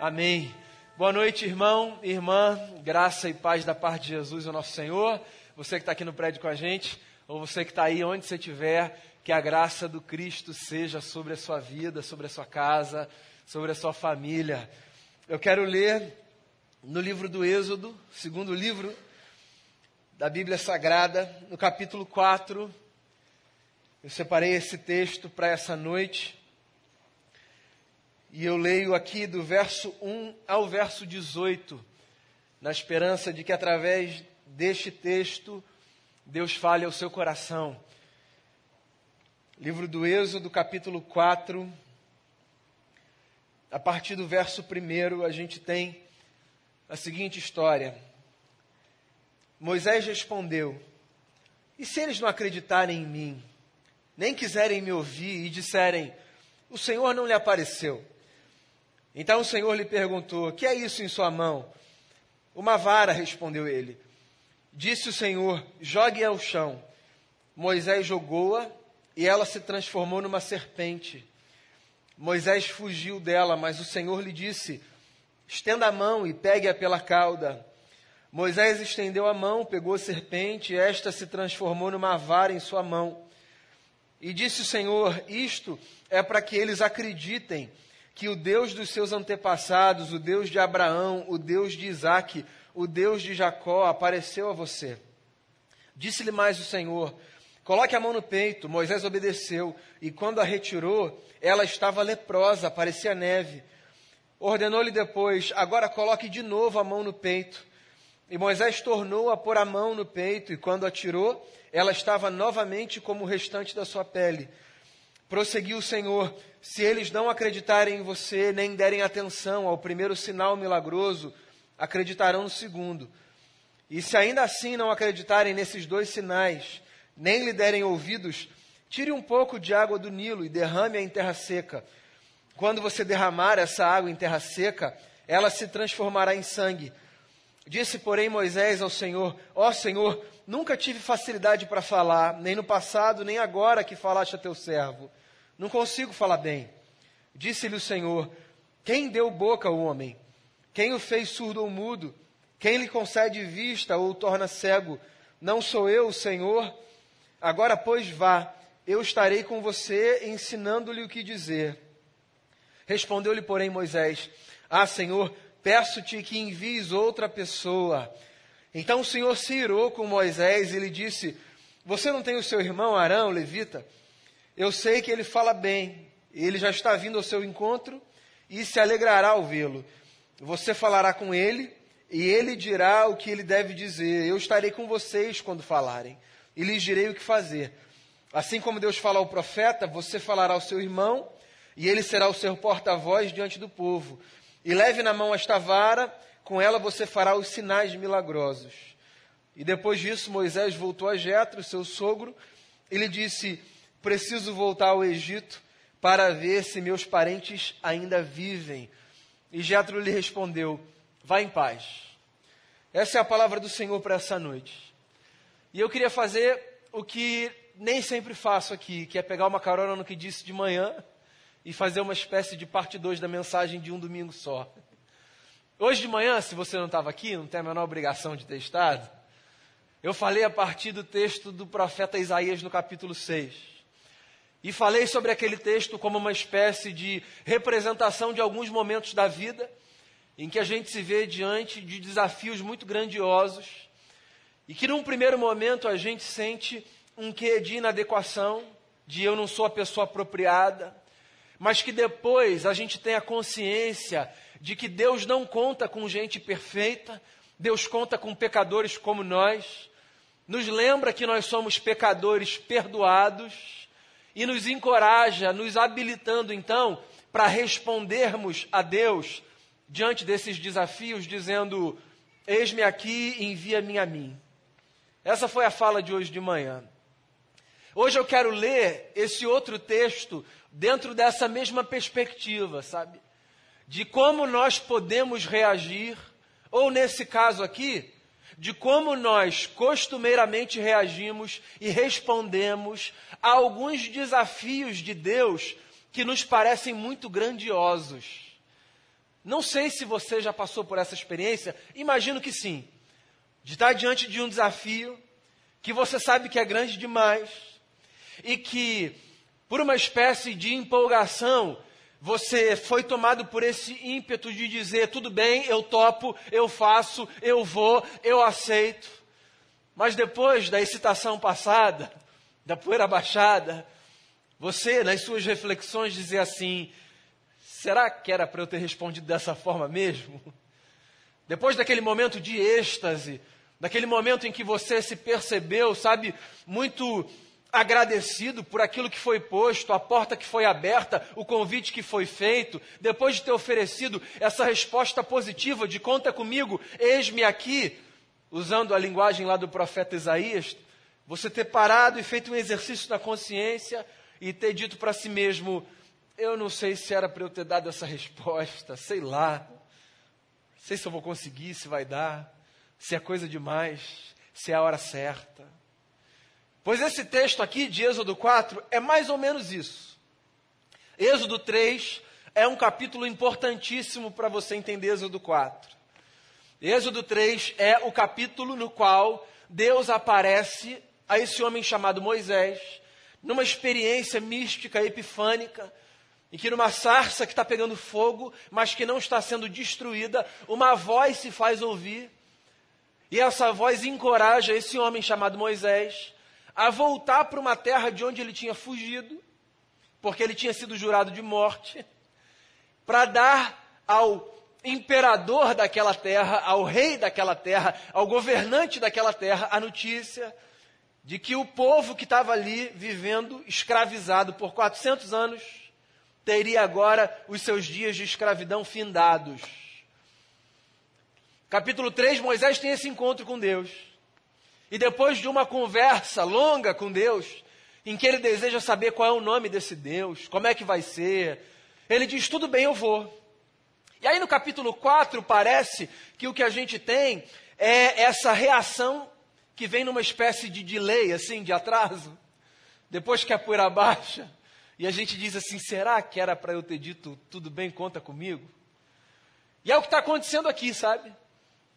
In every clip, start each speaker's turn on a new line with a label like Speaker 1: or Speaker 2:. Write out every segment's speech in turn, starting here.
Speaker 1: Amém. Boa noite, irmão, irmã, graça e paz da parte de Jesus, o nosso Senhor. Você que está aqui no prédio com a gente, ou você que está aí onde você estiver, que a graça do Cristo seja sobre a sua vida, sobre a sua casa, sobre a sua família. Eu quero ler no livro do Êxodo, segundo livro da Bíblia Sagrada, no capítulo 4. Eu separei esse texto para essa noite. E eu leio aqui do verso 1 ao verso 18, na esperança de que através deste texto Deus fale ao seu coração. Livro do Êxodo, capítulo 4, a partir do verso 1, a gente tem a seguinte história. Moisés respondeu: E se eles não acreditarem em mim, nem quiserem me ouvir e disserem: O Senhor não lhe apareceu? Então o Senhor lhe perguntou: Que é isso em sua mão? Uma vara, respondeu ele. Disse o Senhor: Jogue ao chão. Moisés jogou-a e ela se transformou numa serpente. Moisés fugiu dela, mas o Senhor lhe disse: Estenda a mão e pegue-a pela cauda. Moisés estendeu a mão, pegou a serpente, e esta se transformou numa vara em sua mão. E disse o Senhor: Isto é para que eles acreditem que o Deus dos seus antepassados, o Deus de Abraão, o Deus de Isaque, o Deus de Jacó, apareceu a você. Disse-lhe mais o Senhor: Coloque a mão no peito. Moisés obedeceu, e quando a retirou, ela estava leprosa, parecia neve. Ordenou-lhe depois: Agora coloque de novo a mão no peito. E Moisés tornou a pôr a mão no peito, e quando a tirou, ela estava novamente como o restante da sua pele. Prosseguiu o Senhor: se eles não acreditarem em você, nem derem atenção ao primeiro sinal milagroso, acreditarão no segundo. E se ainda assim não acreditarem nesses dois sinais, nem lhe derem ouvidos, tire um pouco de água do Nilo e derrame-a em terra seca. Quando você derramar essa água em terra seca, ela se transformará em sangue. Disse, porém, Moisés ao Senhor: Ó oh, Senhor, nunca tive facilidade para falar, nem no passado, nem agora que falaste a teu servo. Não consigo falar bem. Disse-lhe o Senhor: Quem deu boca ao homem? Quem o fez surdo ou mudo? Quem lhe concede vista ou o torna cego? Não sou eu, o Senhor? Agora, pois, vá, eu estarei com você, ensinando-lhe o que dizer. Respondeu-lhe, porém, Moisés: Ah, Senhor, peço-te que envies outra pessoa. Então o Senhor se irou com Moisés e lhe disse: Você não tem o seu irmão Arão, levita? Eu sei que ele fala bem, ele já está vindo ao seu encontro e se alegrará ao vê-lo. Você falará com ele e ele dirá o que ele deve dizer. Eu estarei com vocês quando falarem e lhes direi o que fazer. Assim como Deus fala ao profeta, você falará ao seu irmão e ele será o seu porta-voz diante do povo. E leve na mão esta vara, com ela você fará os sinais milagrosos. E depois disso, Moisés voltou a Jetro, seu sogro, e lhe disse: Preciso voltar ao Egito para ver se meus parentes ainda vivem. E Jetro lhe respondeu: Vá em paz. Essa é a palavra do Senhor para essa noite. E eu queria fazer o que nem sempre faço aqui, que é pegar uma carona no que disse de manhã e fazer uma espécie de parte 2 da mensagem de um domingo só. Hoje de manhã, se você não estava aqui, não tem a menor obrigação de ter estado, eu falei a partir do texto do profeta Isaías no capítulo 6. E falei sobre aquele texto como uma espécie de representação de alguns momentos da vida em que a gente se vê diante de desafios muito grandiosos e que num primeiro momento a gente sente um quê de inadequação, de eu não sou a pessoa apropriada, mas que depois a gente tem a consciência de que Deus não conta com gente perfeita, Deus conta com pecadores como nós, nos lembra que nós somos pecadores perdoados e nos encoraja, nos habilitando então para respondermos a Deus diante desses desafios, dizendo: Eis-me aqui, envia-me a mim. Essa foi a fala de hoje de manhã. Hoje eu quero ler esse outro texto dentro dessa mesma perspectiva, sabe? De como nós podemos reagir, ou nesse caso aqui, de como nós costumeiramente reagimos e respondemos a alguns desafios de Deus que nos parecem muito grandiosos. Não sei se você já passou por essa experiência, imagino que sim. De estar diante de um desafio que você sabe que é grande demais e que, por uma espécie de empolgação, você foi tomado por esse ímpeto de dizer: tudo bem, eu topo, eu faço, eu vou, eu aceito. Mas depois da excitação passada, da poeira baixada, você, nas suas reflexões, dizer assim: será que era para eu ter respondido dessa forma mesmo? Depois daquele momento de êxtase, daquele momento em que você se percebeu, sabe, muito agradecido por aquilo que foi posto, a porta que foi aberta, o convite que foi feito, depois de ter oferecido essa resposta positiva de conta comigo, eis-me aqui, usando a linguagem lá do profeta Isaías, você ter parado e feito um exercício na consciência e ter dito para si mesmo: eu não sei se era para eu ter dado essa resposta, sei lá, sei se eu vou conseguir, se vai dar, se é coisa demais, se é a hora certa. Pois esse texto aqui de Êxodo 4 é mais ou menos isso. Êxodo 3 é um capítulo importantíssimo para você entender Êxodo 4. Êxodo 3 é o capítulo no qual Deus aparece a esse homem chamado Moisés, numa experiência mística, epifânica, em que numa sarça que está pegando fogo, mas que não está sendo destruída, uma voz se faz ouvir, e essa voz encoraja esse homem chamado Moisés a voltar para uma terra de onde ele tinha fugido, porque ele tinha sido jurado de morte, para dar ao imperador daquela terra, ao rei daquela terra, ao governante daquela terra, a notícia de que o povo que estava ali vivendo escravizado por 400 anos teria agora os seus dias de escravidão findados. Capítulo 3, Moisés tem esse encontro com Deus. E depois de uma conversa longa com Deus, em que ele deseja saber qual é o nome desse Deus, como é que vai ser, ele diz: Tudo bem, eu vou. E aí no capítulo 4 parece que o que a gente tem é essa reação que vem numa espécie de delay, assim, de atraso, depois que a poeira baixa, e a gente diz assim: será que era para eu ter dito tudo bem, conta comigo? E é o que está acontecendo aqui, sabe?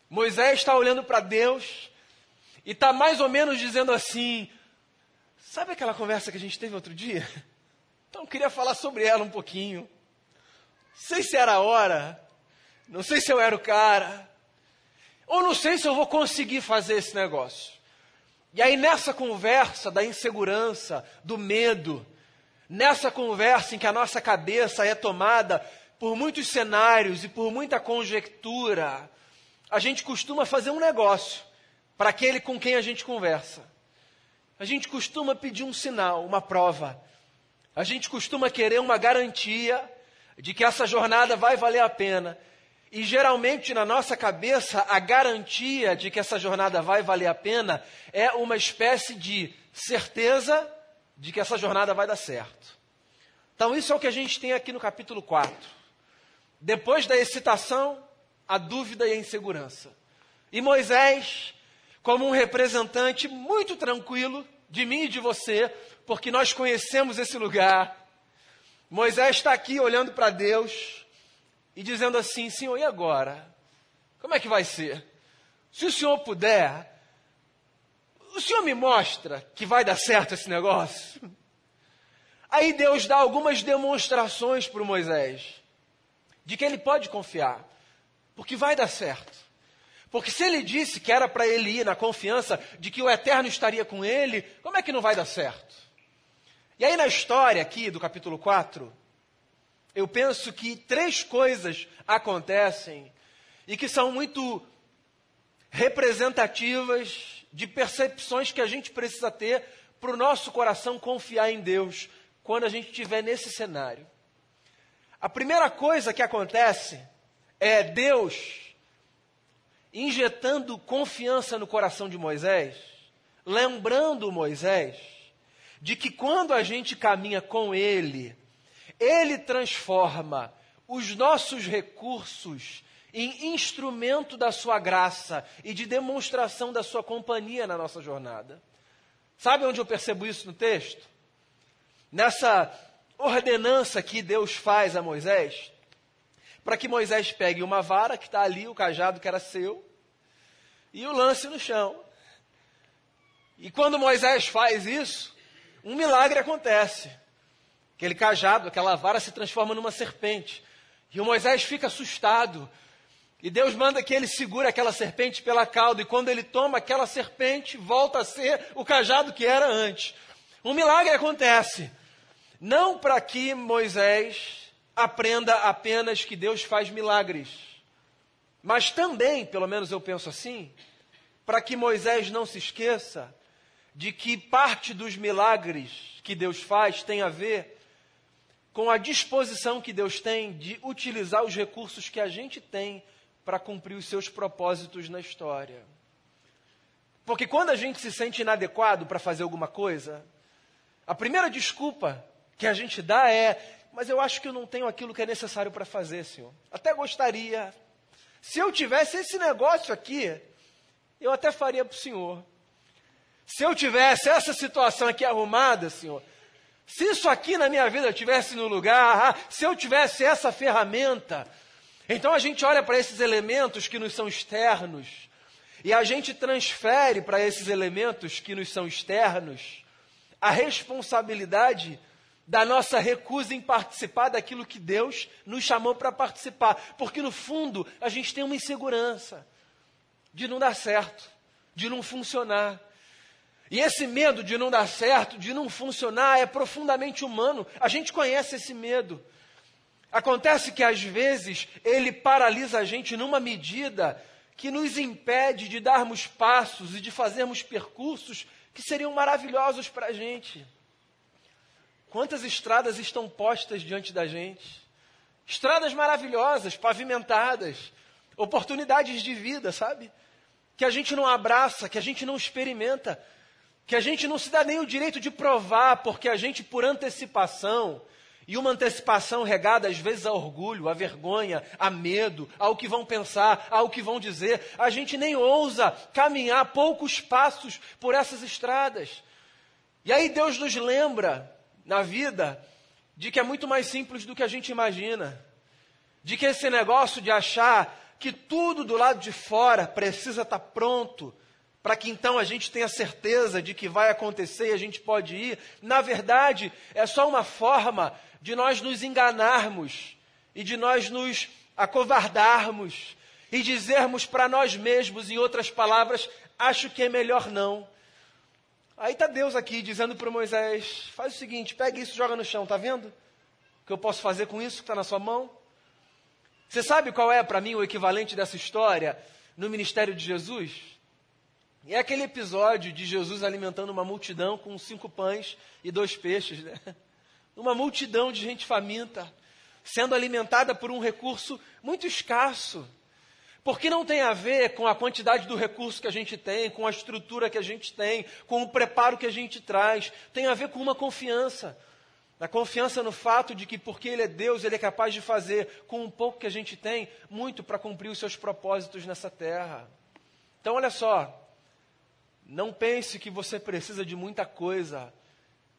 Speaker 1: Moisés está olhando para Deus, e está mais ou menos dizendo assim: sabe aquela conversa que a gente teve outro dia? Então queria falar sobre ela um pouquinho. Não sei se era a hora, não sei se eu era o cara, ou não sei se eu vou conseguir fazer esse negócio. E aí nessa conversa da insegurança, do medo, nessa conversa em que a nossa cabeça é tomada por muitos cenários e por muita conjectura, a gente costuma fazer um negócio para aquele com quem a gente conversa. A gente costuma pedir um sinal, uma prova. A gente costuma querer uma garantia de que essa jornada vai valer a pena. E geralmente na nossa cabeça, a garantia de que essa jornada vai valer a pena é uma espécie de certeza de que essa jornada vai dar certo. Então, isso é o que a gente tem aqui no capítulo 4. Depois da excitação, a dúvida e a insegurança. E Moisés como um representante muito tranquilo de mim e de você, porque nós conhecemos esse lugar. Moisés está aqui olhando para Deus e dizendo assim: Senhor, e agora? Como é que vai ser? Se o Senhor puder, o Senhor me mostra que vai dar certo esse negócio? Aí Deus dá algumas demonstrações para Moisés de que ele pode confiar, porque vai dar certo. Porque se ele disse que era para ele ir na confiança de que o eterno estaria com ele, como é que não vai dar certo? E aí na história aqui do capítulo 4, eu penso que três coisas acontecem e que são muito representativas de percepções que a gente precisa ter para o nosso coração confiar em Deus quando a gente estiver nesse cenário. A primeira coisa que acontece é Deus injetando confiança no coração de Moisés, lembrando Moisés de que quando a gente caminha com ele, ele transforma os nossos recursos em instrumento da sua graça e de demonstração da sua companhia na nossa jornada. Sabe onde eu percebo isso no texto? Nessa ordenança que Deus faz a Moisés, para que Moisés pegue uma vara que está ali, o cajado que era seu, e o lance no chão. E quando Moisés faz isso, um milagre acontece. Aquele cajado, aquela vara se transforma numa serpente. E o Moisés fica assustado. E Deus manda que ele segure aquela serpente pela cauda. E quando ele toma aquela serpente, volta a ser o cajado que era antes. Um milagre acontece. Não para que Moisés aprenda apenas que Deus faz milagres, mas também, pelo menos eu penso assim, para que Moisés não se esqueça de que parte dos milagres que Deus faz tem a ver com a disposição que Deus tem de utilizar os recursos que a gente tem para cumprir os seus propósitos na história. Porque quando a gente se sente inadequado para fazer alguma coisa, a primeira desculpa que a gente dá é: mas eu acho que eu não tenho aquilo que é necessário para fazer, Senhor. Até gostaria. Se eu tivesse esse negócio aqui, eu até faria para o Senhor. Se eu tivesse essa situação aqui arrumada, Senhor, se isso aqui na minha vida tivesse no lugar, ah, se eu tivesse essa ferramenta, então a gente olha para esses elementos que nos são externos e a gente transfere para esses elementos que nos são externos a responsabilidade da nossa recusa em participar daquilo que Deus nos chamou para participar. Porque no fundo a gente tem uma insegurança de não dar certo, de não funcionar. E esse medo de não dar certo, de não funcionar, é profundamente humano. A gente conhece esse medo. Acontece que às vezes ele paralisa a gente numa medida que nos impede de darmos passos e de fazermos percursos que seriam maravilhosos para a gente. Quantas estradas estão postas diante da gente? Estradas maravilhosas, pavimentadas, oportunidades de vida, sabe? Que a gente não abraça, que a gente não experimenta, que a gente não se dá nem o direito de provar, porque a gente, por antecipação, e uma antecipação regada às vezes a orgulho, a vergonha, a medo, ao que vão pensar, ao que vão dizer. A gente nem ousa caminhar poucos passos por essas estradas. E aí Deus nos lembra na vida de que é muito mais simples do que a gente imagina. De que esse negócio de achar que tudo do lado de fora precisa estar pronto para que então a gente tenha certeza de que vai acontecer e a gente pode ir, na verdade, é só uma forma de nós nos enganarmos e de nós nos acovardarmos e dizermos para nós mesmos, em outras palavras, acho que é melhor não. Aí está Deus aqui dizendo para Moisés: faz o seguinte, pega isso joga no chão, está vendo? O que eu posso fazer com isso que está na sua mão? Você sabe qual é para mim o equivalente dessa história no ministério de Jesus? É aquele episódio de Jesus alimentando uma multidão com cinco pães e dois peixes, né? Uma multidão de gente faminta, sendo alimentada por um recurso muito escasso. Porque não tem a ver com a quantidade do recurso que a gente tem, com a estrutura que a gente tem, com o preparo que a gente traz. Tem a ver com uma confiança. A confiança no fato de que, porque Ele é Deus, Ele é capaz de fazer, com um pouco que a gente tem, muito para cumprir os seus propósitos nessa terra. Então, olha só. Não pense que você precisa de muita coisa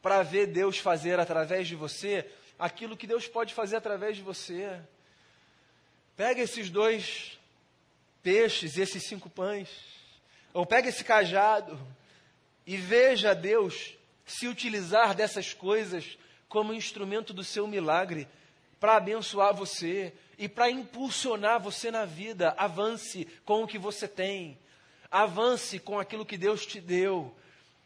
Speaker 1: para ver Deus fazer através de você aquilo que Deus pode fazer através de você. Pega esses dois peixes e esses cinco pães. Ou pega esse cajado e veja Deus se utilizar dessas coisas como instrumento do seu milagre para abençoar você e para impulsionar você na vida. Avance com o que você tem. Avance com aquilo que Deus te deu.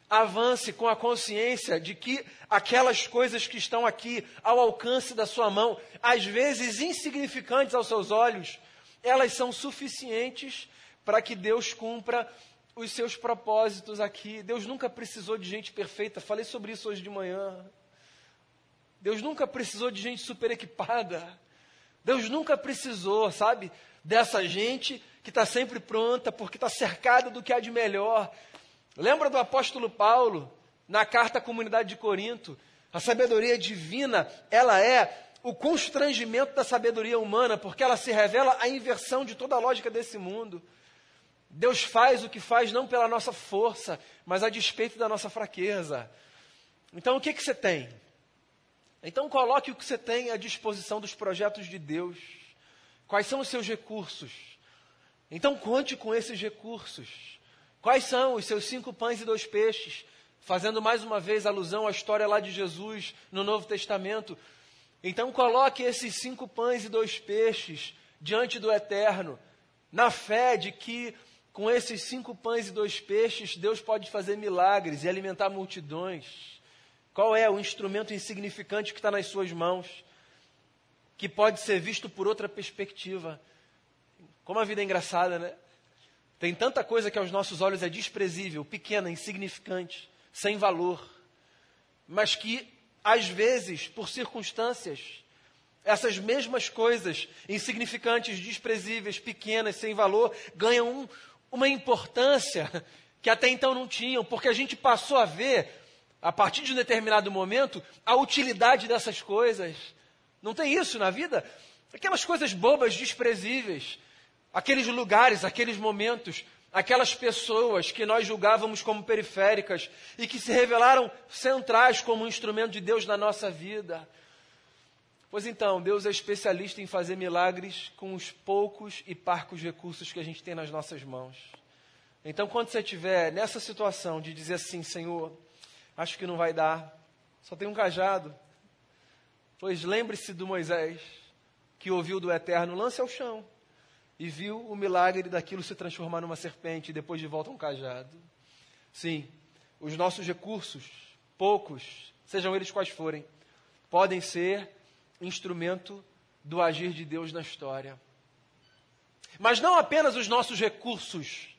Speaker 1: Avance com a consciência de que aquelas coisas que estão aqui ao alcance da sua mão, às vezes insignificantes aos seus olhos, elas são suficientes para que Deus cumpra os seus propósitos aqui. Deus nunca precisou de gente perfeita, falei sobre isso hoje de manhã. Deus nunca precisou de gente super equipada. Deus nunca precisou, sabe, dessa gente que está sempre pronta, porque está cercada do que há de melhor. Lembra do apóstolo Paulo, na carta à comunidade de Corinto? A sabedoria divina, ela é o constrangimento da sabedoria humana, porque ela se revela a inversão de toda a lógica desse mundo. Deus faz o que faz não pela nossa força, mas a despeito da nossa fraqueza. Então, o que, que você tem? Então, coloque o que você tem à disposição dos projetos de Deus. Quais são os seus recursos? Então conte com esses recursos. Quais são os seus cinco pães e dois peixes? Fazendo mais uma vez alusão à história lá de Jesus no Novo Testamento. Então coloque esses cinco pães e dois peixes diante do Eterno, na fé de que com esses cinco pães e dois peixes Deus pode fazer milagres e alimentar multidões. Qual é o instrumento insignificante que está nas suas mãos, que pode ser visto por outra perspectiva? Como a vida é engraçada, né? Tem tanta coisa que aos nossos olhos é desprezível, pequena, insignificante, sem valor, mas que, às vezes, por circunstâncias, essas mesmas coisas, insignificantes, desprezíveis, pequenas, sem valor, ganham um, uma importância que até então não tinham, porque a gente passou a ver, a partir de um determinado momento, a utilidade dessas coisas. Não tem isso na vida? Aquelas coisas bobas, desprezíveis, aqueles lugares, aqueles momentos, aquelas pessoas que nós julgávamos como periféricas e que se revelaram centrais como um instrumento de Deus na nossa vida. Pois então, Deus é especialista em fazer milagres com os poucos e parcos recursos que a gente tem nas nossas mãos. Então, quando você estiver nessa situação de dizer assim, Senhor, acho que não vai dar, só tem um cajado. Pois lembre-se do Moisés, que ouviu do Eterno, lance ao chão e viu o milagre daquilo se transformar numa serpente e depois de volta um cajado. Sim, os nossos recursos, poucos, sejam eles quais forem, podem ser instrumento do agir de Deus na história. Mas não apenas os nossos recursos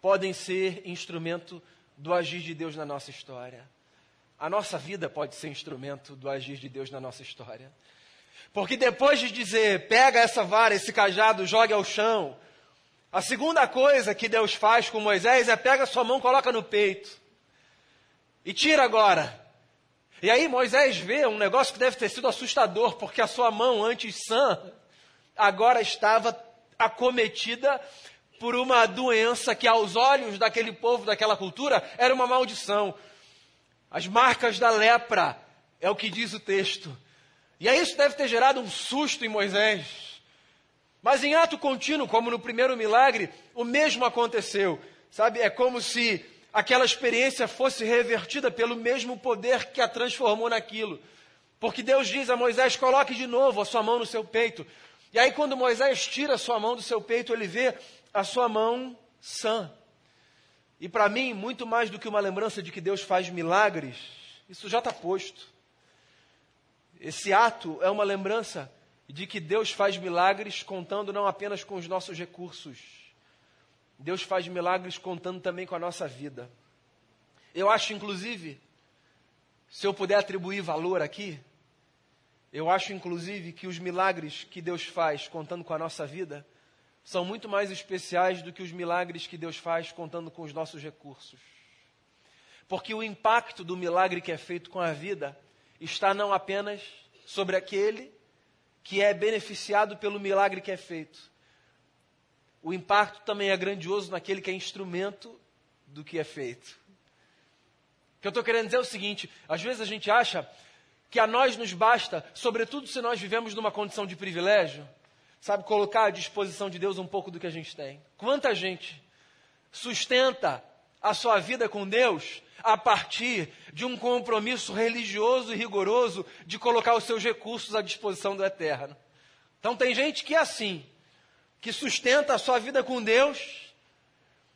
Speaker 1: podem ser instrumento do agir de Deus na nossa história. A nossa vida pode ser instrumento do agir de Deus na nossa história. Porque depois de dizer, pega essa vara, esse cajado, jogue ao chão, a segunda coisa que Deus faz com Moisés é pega sua mão, coloca no peito. E tira agora. E aí Moisés vê um negócio que deve ter sido assustador, porque a sua mão antes sã, agora estava acometida por uma doença que aos olhos daquele povo, daquela cultura, era uma maldição. As marcas da lepra, é o que diz o texto. E aí isso deve ter gerado um susto em Moisés. Mas em ato contínuo, como no primeiro milagre, o mesmo aconteceu. Sabe, é como se aquela experiência fosse revertida pelo mesmo poder que a transformou naquilo. Porque Deus diz a Moisés: coloque de novo a sua mão no seu peito. E aí, quando Moisés tira a sua mão do seu peito, ele vê a sua mão sã. E para mim, muito mais do que uma lembrança de que Deus faz milagres, isso já está posto. Esse ato é uma lembrança de que Deus faz milagres contando não apenas com os nossos recursos, Deus faz milagres contando também com a nossa vida. Eu acho, inclusive, se eu puder atribuir valor aqui, eu acho, inclusive, que os milagres que Deus faz contando com a nossa vida são muito mais especiais do que os milagres que Deus faz contando com os nossos recursos. Porque o impacto do milagre que é feito com a vida está não apenas sobre aquele que é beneficiado pelo milagre que é feito. O impacto também é grandioso naquele que é instrumento do que é feito. O que eu estou querendo dizer é o seguinte: às vezes a gente acha que a nós nos basta, sobretudo se nós vivemos numa condição de privilégio, sabe, colocar à disposição de Deus um pouco do que a gente tem. Quanta gente sustenta a sua vida com Deus a partir de um compromisso religioso e rigoroso de colocar os seus recursos à disposição do eterno. Então tem gente que é assim, que sustenta a sua vida com Deus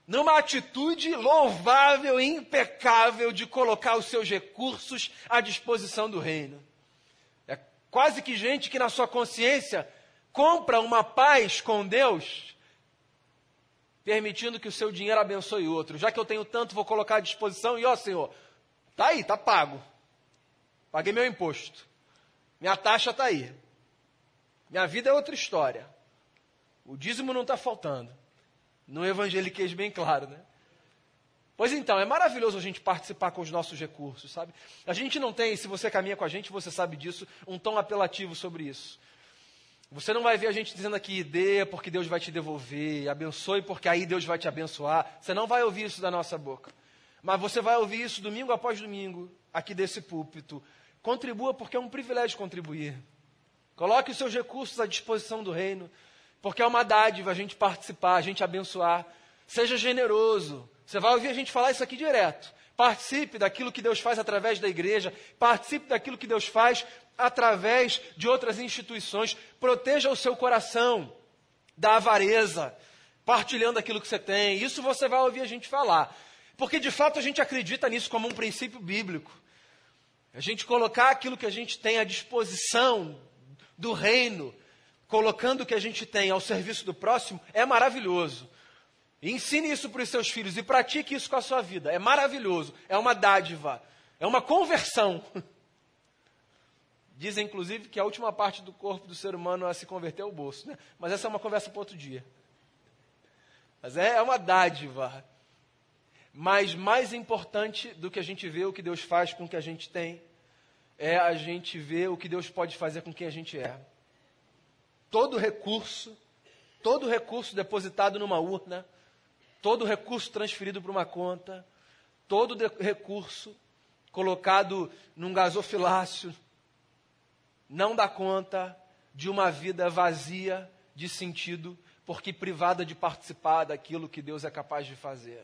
Speaker 1: numa atitude louvável e impecável de colocar os seus recursos à disposição do reino. É quase que gente que na sua consciência compra uma paz com Deus permitindo que o seu dinheiro abençoe outro. Já que eu tenho tanto, vou colocar à disposição e, ó Senhor, tá aí, tá pago. Paguei meu imposto. Minha taxa está aí. Minha vida é outra história. O dízimo não está faltando. No evangeliquez bem claro, né? Pois então, é maravilhoso a gente participar com os nossos recursos, sabe? A gente não tem, se você caminha com a gente, você sabe disso, um tom apelativo sobre isso. Você não vai ver a gente dizendo aqui, dê porque Deus vai te devolver, abençoe porque aí Deus vai te abençoar. Você não vai ouvir isso da nossa boca. Mas você vai ouvir isso domingo após domingo, aqui desse púlpito. Contribua porque é um privilégio contribuir. Coloque os seus recursos à disposição do reino, Porque é uma dádiva a gente participar, a gente abençoar. Seja generoso. Você vai ouvir a gente falar isso aqui direto. Participe daquilo que Deus faz através da igreja, participe daquilo que Deus faz através de outras instituições. Proteja o seu coração da avareza, partilhando aquilo que você tem. Isso você vai ouvir a gente falar. Porque de fato a gente acredita nisso como um princípio bíblico. A gente colocar aquilo que a gente tem à disposição do reino, colocando o que a gente tem ao serviço do próximo, é maravilhoso. Ensine isso para os seus filhos e pratique isso com a sua vida. É maravilhoso, é uma dádiva, é uma conversão. Dizem, inclusive, que a última parte do corpo do ser humano a se converter é o bolso. Né? Mas essa é uma conversa para outro dia. Mas é, é uma dádiva. Mas mais importante do que a gente ver o que Deus faz com o que a gente tem, é a gente ver o que Deus pode fazer com quem a gente é. Todo recurso, todo recurso depositado numa urna, todo recurso transferido para uma conta, todo recurso colocado num gasofilácio, não dá conta de uma vida vazia de sentido, porque privada de participar daquilo que Deus é capaz de fazer.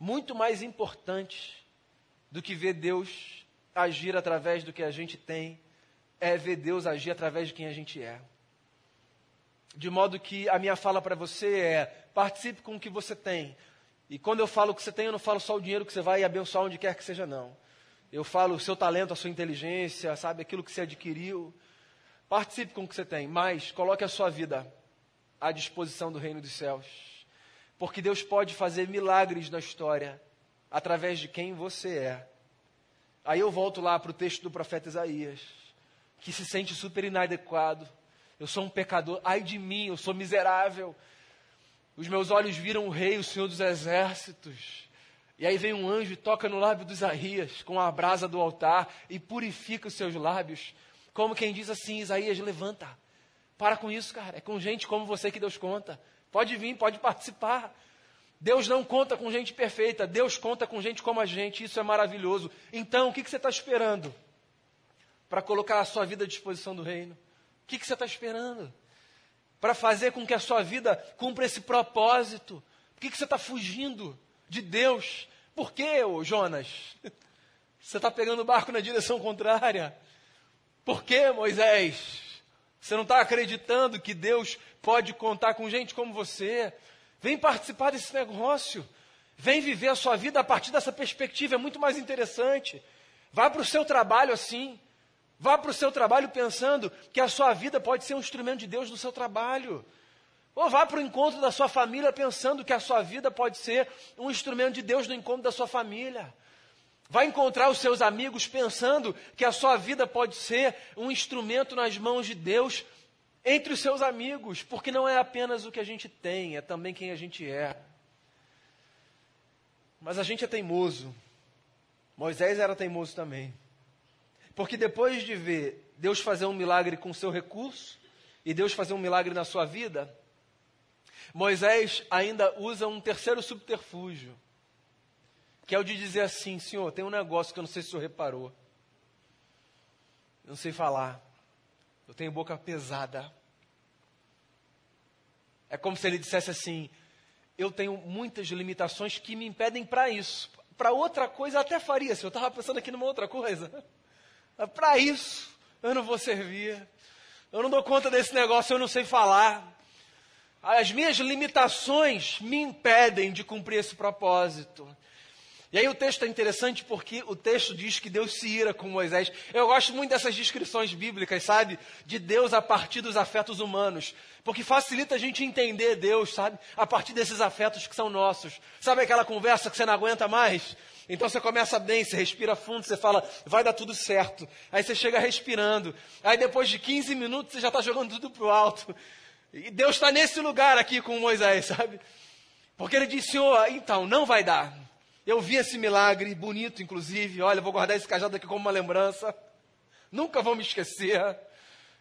Speaker 1: Muito mais importante do que ver Deus agir através do que a gente tem, é ver Deus agir através de quem a gente é. De modo que a minha fala para você é: participe com o que você tem. E quando eu falo o que você tem, eu não falo só o dinheiro que você vai abençoar onde quer que seja, não. Eu falo o seu talento, a sua inteligência, sabe, aquilo que você adquiriu. Participe com o que você tem, mas coloque a sua vida à disposição do reino dos céus. Porque Deus pode fazer milagres na história através de quem você é. Aí eu volto lá para o texto do profeta Isaías, que se sente super inadequado. Eu sou um pecador, ai de mim, eu sou miserável. Os meus olhos viram o rei, o Senhor dos exércitos. E aí vem um anjo e toca no lábio de Isaías com a brasa do altar e purifica os seus lábios. Como quem diz assim: Isaías, levanta. Para com isso, cara. É com gente como você que Deus conta. Pode vir, pode participar. Deus não conta com gente perfeita, Deus conta com gente como a gente, isso é maravilhoso. Então, o que, que você está esperando para colocar a sua vida à disposição do reino? O que, que você está esperando? para fazer com que a sua vida cumpra esse propósito? Por que, que você está fugindo de Deus? Por que, Jonas? Você está pegando o barco na direção contrária? Por que, Moisés? Você não está acreditando que Deus pode contar com gente como você? Vem participar desse negócio. Vem viver a sua vida a partir dessa perspectiva, é muito mais interessante. Vá para o seu trabalho assim. Vá para o seu trabalho pensando que a sua vida pode ser um instrumento de Deus no seu trabalho. Ou vá para o encontro da sua família pensando que a sua vida pode ser um instrumento de Deus no encontro da sua família. Vai encontrar os seus amigos pensando que a sua vida pode ser um instrumento nas mãos de Deus entre os seus amigos, porque não é apenas o que a gente tem, é também quem a gente é. Mas a gente é teimoso. Moisés era teimoso também. Porque depois de ver Deus fazer um milagre com seu recurso e Deus fazer um milagre na sua vida, Moisés ainda usa um terceiro subterfúgio, que é o de dizer assim: Senhor, tem um negócio que eu não sei se o senhor reparou. Eu não sei falar. Eu tenho boca pesada. É como se ele dissesse assim: Eu tenho muitas limitações que me impedem para isso. Para outra coisa até faria, se eu estava pensando aqui numa outra coisa. Para isso eu não vou servir. Eu não dou conta desse negócio, eu não sei falar. As minhas limitações me impedem de cumprir esse propósito. E aí o texto é interessante porque o texto diz que Deus se ira com Moisés. Eu gosto muito dessas descrições bíblicas, sabe? De Deus a partir dos afetos humanos. Porque facilita a gente entender Deus, sabe? A partir desses afetos que são nossos. Sabe aquela conversa que você não aguenta mais? Então você começa bem, você respira fundo, você fala, vai dar tudo certo. Aí você chega respirando. Aí depois de 15 minutos você já está jogando tudo para o alto. E Deus está nesse lugar aqui com Moisés, sabe? Porque ele disse, Senhor, então, não vai dar. Eu vi esse milagre, bonito inclusive. Olha, vou guardar esse cajado aqui como uma lembrança. Nunca vou me esquecer.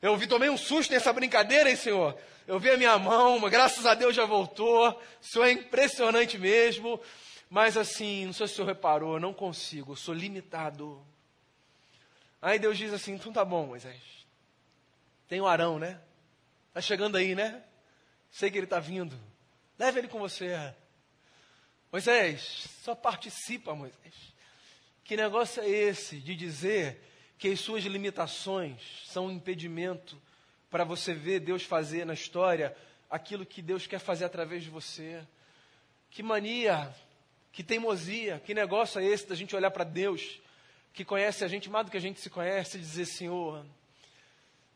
Speaker 1: Eu vi, tomei um susto nessa brincadeira, hein, Senhor? Eu vi a minha mão, graças a Deus já voltou. O Senhor é impressionante mesmo. Mas assim, não sei se o senhor reparou, eu não consigo, eu sou limitado. Aí Deus diz assim: então tá bom, Moisés. Tem o Arão, né? Tá chegando aí, né? Sei que ele está vindo. Leve ele com você. Moisés, só participa, Moisés. Que negócio é esse de dizer que as suas limitações são um impedimento para você ver Deus fazer na história aquilo que Deus quer fazer através de você? Que mania, que teimosia, que negócio é esse da gente olhar para Deus, que conhece a gente mais do que a gente se conhece, e dizer: Senhor,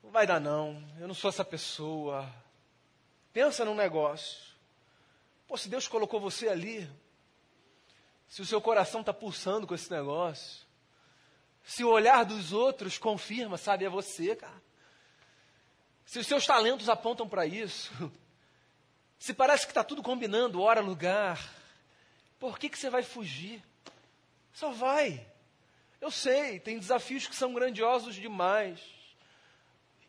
Speaker 1: não vai dar não, eu não sou essa pessoa. Pensa num negócio. Pô, se Deus colocou você ali, se o seu coração está pulsando com esse negócio, se o olhar dos outros confirma, sabe, é você, cara. Se os seus talentos apontam para isso, se parece que está tudo combinando, hora, lugar, por que, que você vai fugir? Só vai. Eu sei, tem desafios que são grandiosos demais.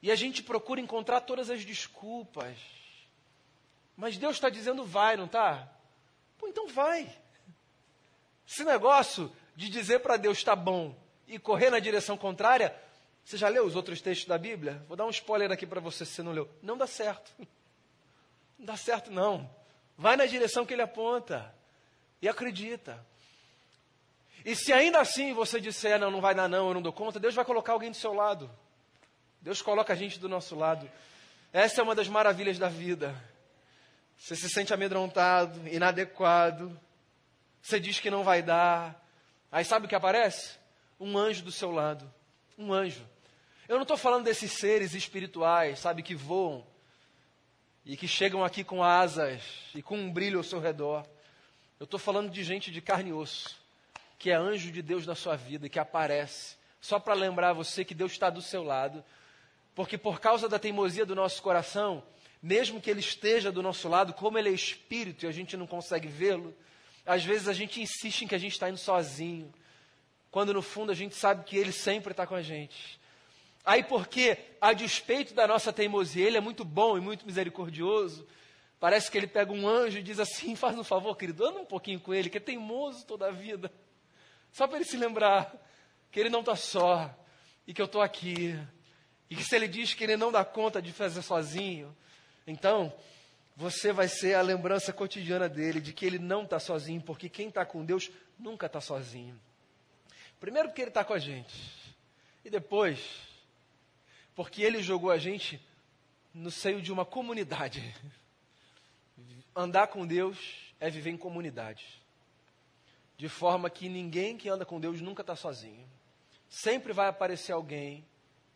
Speaker 1: E a gente procura encontrar todas as desculpas. Mas Deus está dizendo vai, não está? Pô, então vai. Esse negócio de dizer para Deus está bom e correr na direção contrária, você já leu os outros textos da Bíblia? Vou dar um spoiler aqui para você se você não leu. Não dá certo. Não dá certo, não. Vai na direção que ele aponta. E acredita. E se ainda assim você disser, não, não vai dar não, eu não dou conta, Deus vai colocar alguém do seu lado. Deus coloca a gente do nosso lado. Essa é uma das maravilhas da vida. Você se sente amedrontado, inadequado. Você diz que não vai dar. Aí sabe o que aparece? Um anjo do seu lado. Um anjo. Eu não estou falando desses seres espirituais, sabe, que voam e que chegam aqui com asas e com um brilho ao seu redor. Eu estou falando de gente de carne e osso, que é anjo de Deus na sua vida que aparece só para lembrar você que Deus está do seu lado, porque por causa da teimosia do nosso coração, mesmo que Ele esteja do nosso lado, como Ele é espírito e a gente não consegue vê-lo, às vezes a gente insiste em que a gente está indo sozinho, quando no fundo a gente sabe que Ele sempre está com a gente. Aí, porque, a despeito da nossa teimosia, Ele é muito bom e muito misericordioso, Parece que ele pega um anjo e diz assim: faz um favor, querido, anda um pouquinho com ele, que é teimoso toda a vida. Só para ele se lembrar que ele não está só e que eu estou aqui. E que se ele diz que ele não dá conta de fazer sozinho, então você vai ser a lembrança cotidiana dele de que ele não está sozinho, porque quem está com Deus nunca está sozinho. Primeiro, porque ele está com a gente. E depois, porque ele jogou a gente no seio de uma comunidade. Andar com Deus é viver em comunidade. De forma que ninguém que anda com Deus nunca está sozinho. Sempre vai aparecer alguém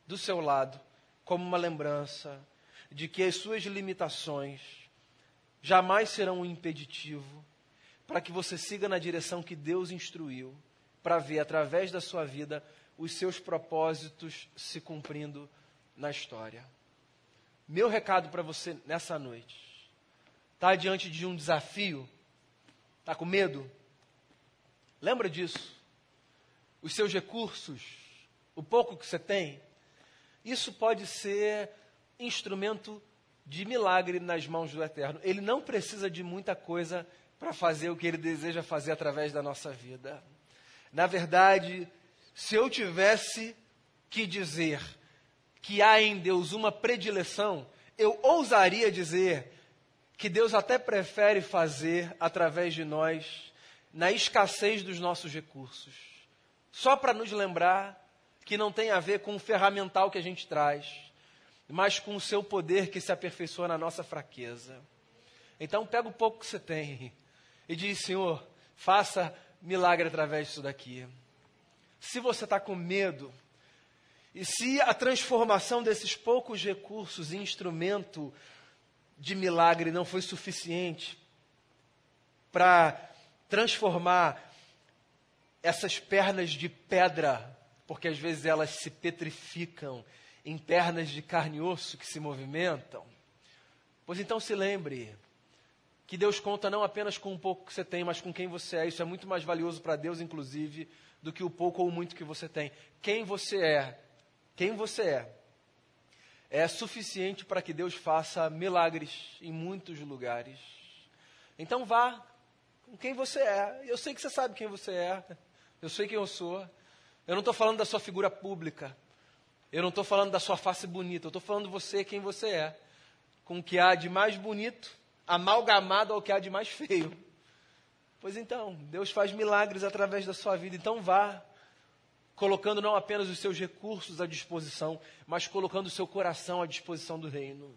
Speaker 1: do seu lado, como uma lembrança de que as suas limitações jamais serão um impeditivo para que você siga na direção que Deus instruiu, para ver através da sua vida os seus propósitos se cumprindo na história. Meu recado para você nessa noite está diante de um desafio, está com medo, lembra disso. Os seus recursos, o pouco que você tem, isso pode ser instrumento de milagre nas mãos do Eterno. Ele não precisa de muita coisa para fazer o que ele deseja fazer através da nossa vida. Na verdade, se eu tivesse que dizer que há em Deus uma predileção, eu ousaria dizer que Deus até prefere fazer através de nós na escassez dos nossos recursos. Só para nos lembrar que não tem a ver com o ferramental que a gente traz, mas com o seu poder que se aperfeiçoa na nossa fraqueza. Então pega o pouco que você tem e diz, Senhor, faça milagre através disso daqui. Se você está com medo, e se a transformação desses poucos recursos em instrumento de milagre não foi suficiente para transformar essas pernas de pedra, porque às vezes elas se petrificam, em pernas de carne e osso que se movimentam. Pois então se lembre que Deus conta não apenas com o pouco que você tem, mas com quem você é. Isso é muito mais valioso para Deus, inclusive, do que o pouco ou muito que você tem. Quem você é, quem você é, é suficiente para que Deus faça milagres em muitos lugares. Então vá com quem você é. Eu sei que você sabe quem você é. Eu sei quem eu sou. Eu não estou falando da sua figura pública. Eu não estou falando da sua face bonita. Eu estou falando você, quem você é. com o que há de mais bonito, amalgamado ao que há de mais feio. Pois então, Deus faz milagres através da sua vida, então vá, colocando não apenas os seus recursos à disposição, mas colocando o seu coração à disposição do reino.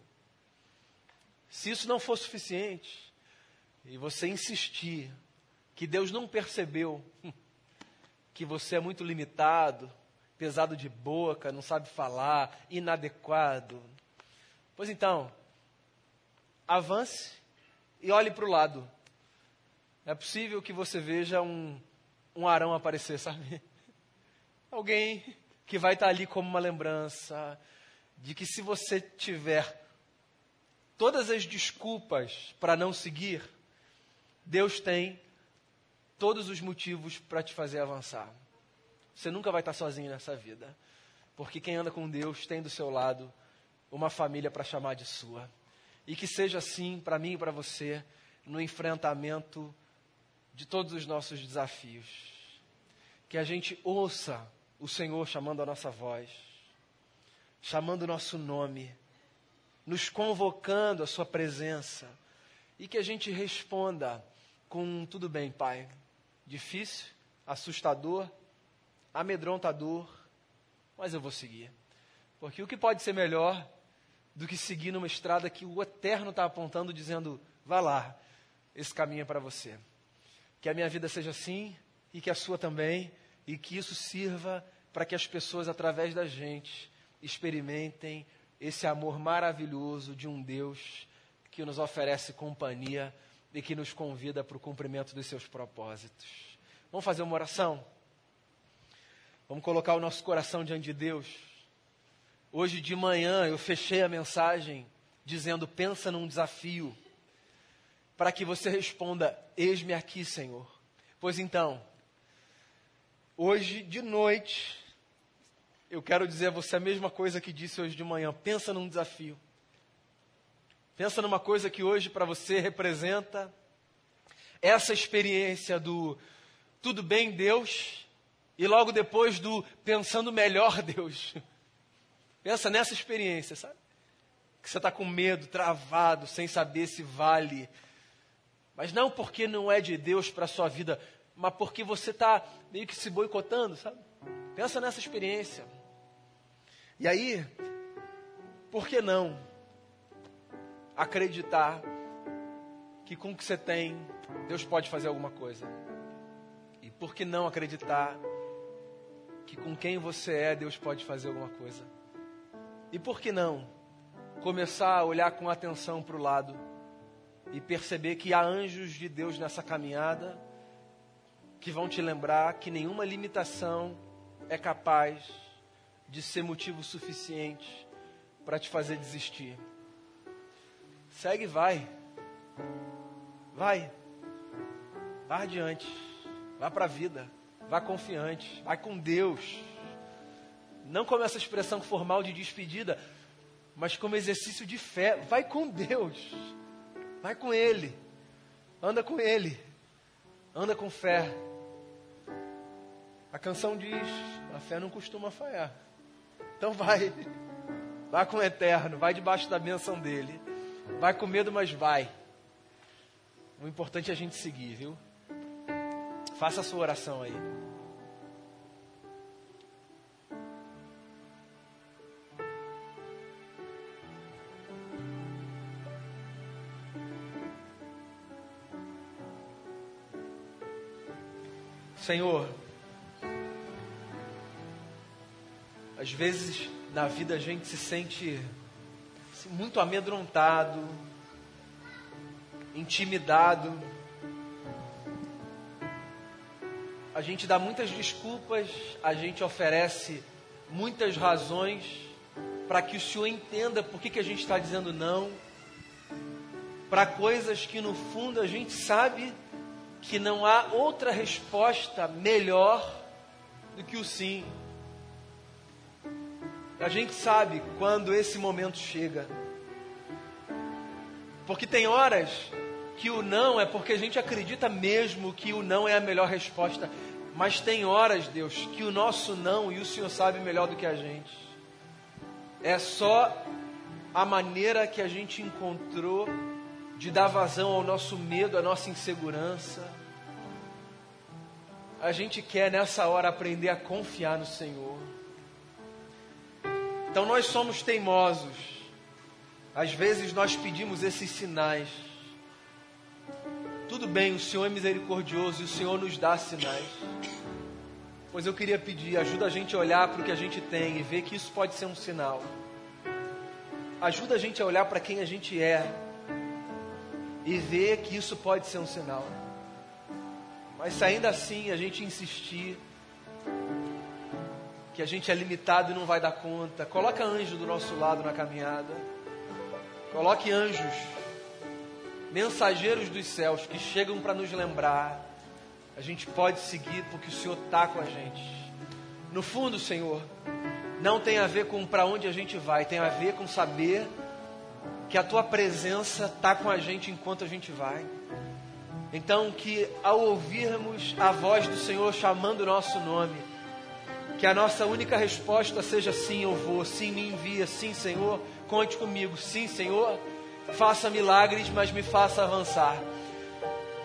Speaker 1: Se isso não for suficiente, e você insistir que Deus não percebeu que você é muito limitado, pesado de boca, não sabe falar, inadequado, pois então, avance e olhe para o lado. É possível que você veja um, um Arão aparecer, sabe? Alguém que vai estar ali como uma lembrança de que se você tiver todas as desculpas para não seguir, Deus tem todos os motivos para te fazer avançar. Você nunca vai estar sozinho nessa vida, porque quem anda com Deus tem do seu lado uma família para chamar de sua. E que seja assim para mim e para você no enfrentamento de todos os nossos desafios. Que a gente ouça o Senhor chamando a nossa voz, chamando o nosso nome, nos convocando à Sua presença e que a gente responda com tudo bem, Pai. Difícil, assustador, amedrontador, mas eu vou seguir. Porque o que pode ser melhor do que seguir numa estrada que o Eterno está apontando, dizendo: vá lá, esse caminho é para você. Que a minha vida seja assim e que a sua também, e que isso sirva para que as pessoas, através da gente, experimentem esse amor maravilhoso de um Deus que nos oferece companhia e que nos convida para o cumprimento dos seus propósitos. Vamos fazer uma oração? Vamos colocar o nosso coração diante de Deus. Hoje de manhã eu fechei a mensagem dizendo: pensa num desafio para que você responda: Eis-me aqui, Senhor. Pois então, hoje de noite, eu quero dizer a você a mesma coisa que disse hoje de manhã. Pensa num desafio. Pensa numa coisa que hoje para você representa essa experiência do tudo bem, Deus, e logo depois do pensando melhor, Deus. Pensa nessa experiência, sabe? Que você está com medo, travado, sem saber se vale, mas não porque não é de Deus para a sua vida, mas porque você está meio que se boicotando, sabe? Pensa nessa experiência. E aí, por que não acreditar que com o que você tem, Deus pode fazer alguma coisa? E por que não acreditar que com quem você é, Deus pode fazer alguma coisa? E por que não começar a olhar com atenção para o lado? e perceber que há anjos de Deus nessa caminhada que vão te lembrar que nenhuma limitação é capaz de ser motivo suficiente para te fazer desistir. Segue, vai. Vai. Vá adiante. Vá para a vida. Vá confiante. Vai com Deus. Não como essa expressão formal de despedida, mas como exercício de fé. Vai com Deus. Vai com Ele. Anda com Ele. Anda com fé. A canção diz: a fé não costuma falhar. Então vai. Vai com o eterno. Vai debaixo da bênção dele. Vai com medo, mas vai. O importante é a gente seguir, viu? Faça a sua oração aí. Senhor, às vezes na vida a gente se sente assim, muito amedrontado, intimidado. A gente dá muitas desculpas, a gente oferece muitas razões para que o Senhor entenda por que, que a gente está dizendo não, para coisas que no fundo a gente sabe que não há outra resposta melhor do que o sim. A gente sabe quando esse momento chega. Porque tem horas que o não é porque a gente acredita mesmo que o não é a melhor resposta. Mas tem horas, Deus, que o nosso não e o Senhor sabe melhor do que a gente. É só a maneira que a gente encontrou de dar vazão ao nosso medo, à nossa insegurança. A gente quer nessa hora aprender a confiar no Senhor. Então nós somos teimosos. Às vezes nós pedimos esses sinais. Tudo bem, o Senhor é misericordioso e o Senhor nos dá sinais. Pois eu queria pedir, ajuda a gente a olhar para o que a gente tem e ver que isso pode ser um sinal. Ajuda a gente a olhar para quem a gente é e ver que isso pode ser um sinal. Mas se ainda assim a gente insistir que a gente é limitado e não vai dar conta, coloca anjo do nosso lado na caminhada. Coloque anjos, mensageiros dos céus que chegam para nos lembrar. A gente pode seguir porque o Senhor está com a gente. No fundo, Senhor, não tem a ver com para onde a gente vai, tem a ver com saber que a tua presença está com a gente enquanto a gente vai. Então, que ao ouvirmos a voz do Senhor chamando o nosso nome, que a nossa única resposta seja sim, eu vou, sim, me envia, sim, Senhor, conte comigo, sim, Senhor, faça milagres, mas me faça avançar.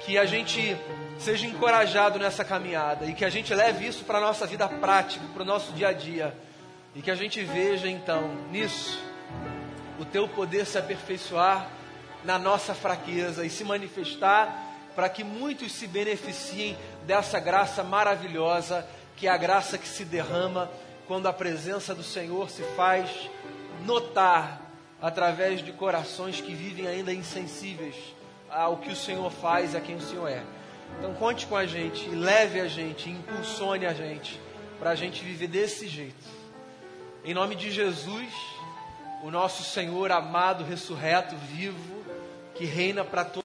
Speaker 1: Que a gente seja encorajado nessa caminhada e que a gente leve isso para a nossa vida prática, para o nosso dia a dia. E que a gente veja então nisso o teu poder se aperfeiçoar na nossa fraqueza e se manifestar para que muitos se beneficiem dessa graça maravilhosa, que é a graça que se derrama quando a presença do Senhor se faz notar através de corações que vivem ainda insensíveis ao que o Senhor faz e a quem o Senhor é. Então conte com a gente, leve a gente, impulsione a gente para a gente viver desse jeito. Em nome de Jesus o nosso Senhor amado, ressurreto, vivo, que reina para todos.